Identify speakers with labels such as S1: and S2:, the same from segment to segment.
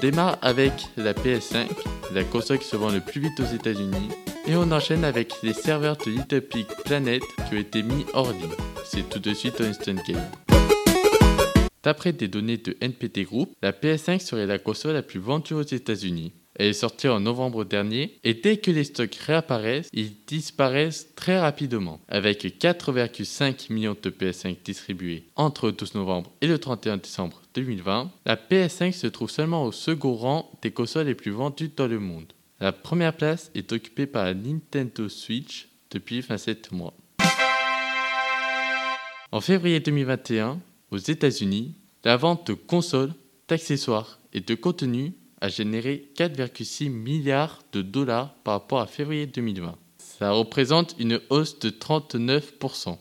S1: démarre avec la PS5, la console qui se vend le plus vite aux États-Unis, et on enchaîne avec les serveurs de Little Planet qui ont été mis hors ligne. C'est tout de suite un instant game. D'après des données de NPT Group, la PS5 serait la console la plus vendue aux États-Unis. Elle est sortie en novembre dernier et dès que les stocks réapparaissent, ils disparaissent très rapidement. Avec 4,5 millions de PS5 distribués entre le 12 novembre et le 31 décembre 2020, la PS5 se trouve seulement au second rang des consoles les plus vendues dans le monde. La première place est occupée par la Nintendo Switch depuis 27 mois. En février 2021, aux États-Unis, la vente de consoles, d'accessoires et de contenus a généré 4,6 milliards de dollars par rapport à février 2020. Ça représente une hausse de 39%.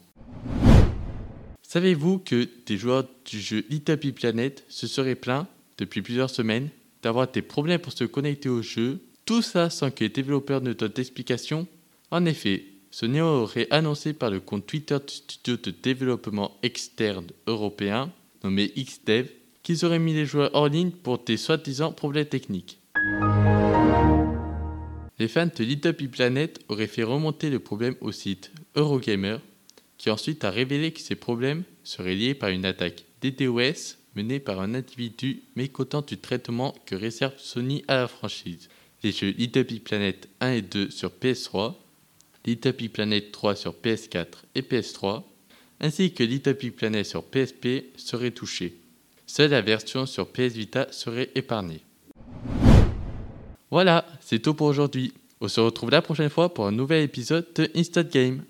S1: Savez-vous que des joueurs du jeu Little Planet se seraient plaints depuis plusieurs semaines d'avoir des problèmes pour se connecter au jeu, tout ça sans que les développeurs ne donnent d'explication? En effet, Sony aurait annoncé par le compte Twitter du studio de développement externe européen, nommé XDev, qu'ils auraient mis les joueurs hors ligne pour des soi-disant problèmes techniques. Les fans de Little Big Planet auraient fait remonter le problème au site Eurogamer, qui ensuite a révélé que ces problèmes seraient liés par une attaque DDoS menée par un individu mécontent du traitement que réserve Sony à la franchise. Les jeux Little Big Planet 1 et 2 sur PS3, Little Big Planet 3 sur PS4 et PS3, ainsi que Little Big Planet sur PSP seraient touchés. Seule la version sur PS Vita serait épargnée. Voilà, c'est tout pour aujourd'hui. On se retrouve la prochaine fois pour un nouvel épisode de Instant Game.